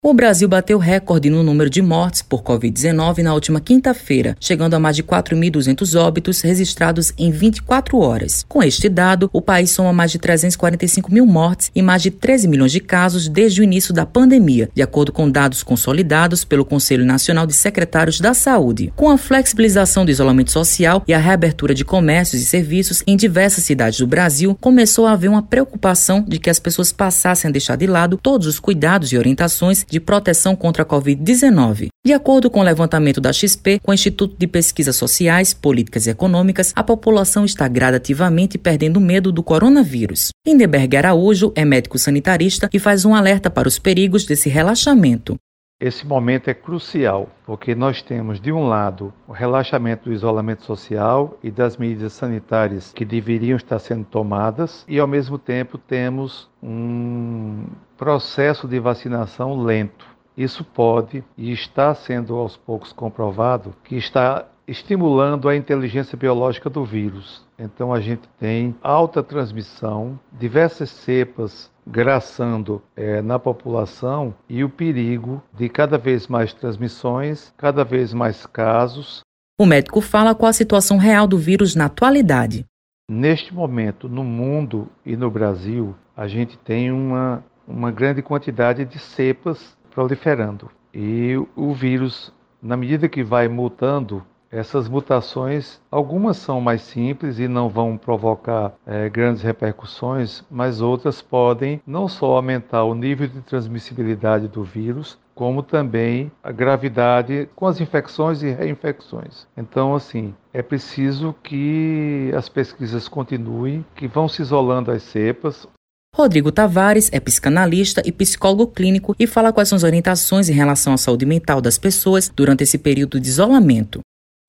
O Brasil bateu recorde no número de mortes por Covid-19 na última quinta-feira, chegando a mais de 4.200 óbitos registrados em 24 horas. Com este dado, o país soma mais de 345 mil mortes e mais de 13 milhões de casos desde o início da pandemia, de acordo com dados consolidados pelo Conselho Nacional de Secretários da Saúde. Com a flexibilização do isolamento social e a reabertura de comércios e serviços em diversas cidades do Brasil, começou a haver uma preocupação de que as pessoas passassem a deixar de lado todos os cuidados e orientações de proteção contra a Covid-19. De acordo com o levantamento da XP, com o Instituto de Pesquisas Sociais, Políticas e Econômicas, a população está gradativamente perdendo medo do coronavírus. Lindeberg Araújo é médico sanitarista e faz um alerta para os perigos desse relaxamento. Esse momento é crucial, porque nós temos, de um lado, o relaxamento do isolamento social e das medidas sanitárias que deveriam estar sendo tomadas, e ao mesmo tempo temos um processo de vacinação lento. Isso pode e está sendo aos poucos comprovado que está estimulando a inteligência biológica do vírus. Então a gente tem alta transmissão, diversas cepas graçando é, na população e o perigo de cada vez mais transmissões, cada vez mais casos. O médico fala qual a situação real do vírus na atualidade. Neste momento, no mundo e no Brasil, a gente tem uma, uma grande quantidade de cepas proliferando. E o vírus, na medida que vai mutando, essas mutações, algumas são mais simples e não vão provocar é, grandes repercussões, mas outras podem não só aumentar o nível de transmissibilidade do vírus, como também a gravidade com as infecções e reinfecções. Então, assim, é preciso que as pesquisas continuem, que vão se isolando as cepas, Rodrigo Tavares é psicanalista e psicólogo clínico e fala quais são as orientações em relação à saúde mental das pessoas durante esse período de isolamento.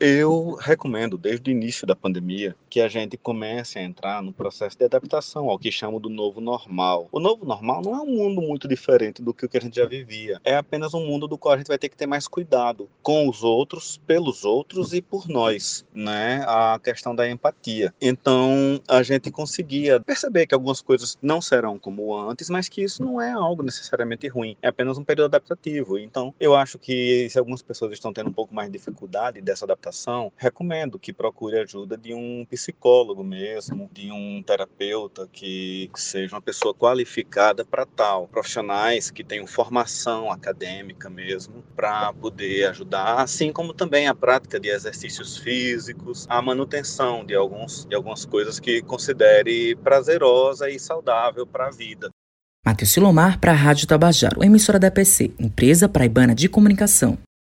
Eu recomendo, desde o início da pandemia, que a gente comece a entrar no processo de adaptação ao que chamam do novo normal. O novo normal não é um mundo muito diferente do que o que a gente já vivia. É apenas um mundo do qual a gente vai ter que ter mais cuidado com os outros, pelos outros e por nós, né? A questão da empatia. Então, a gente conseguia perceber que algumas coisas não serão como antes, mas que isso não é algo necessariamente ruim. É apenas um período adaptativo. Então, eu acho que se algumas pessoas estão tendo um pouco mais de dificuldade dessa adaptação, adaptação, recomendo que procure ajuda de um psicólogo mesmo, de um terapeuta que seja uma pessoa qualificada para tal, profissionais que tenham formação acadêmica mesmo para poder ajudar, assim como também a prática de exercícios físicos, a manutenção de alguns de algumas coisas que considere prazerosa e saudável para a vida. Matheus Silomar para a Rádio Tabajaro, emissora da PC, empresa praibana de comunicação.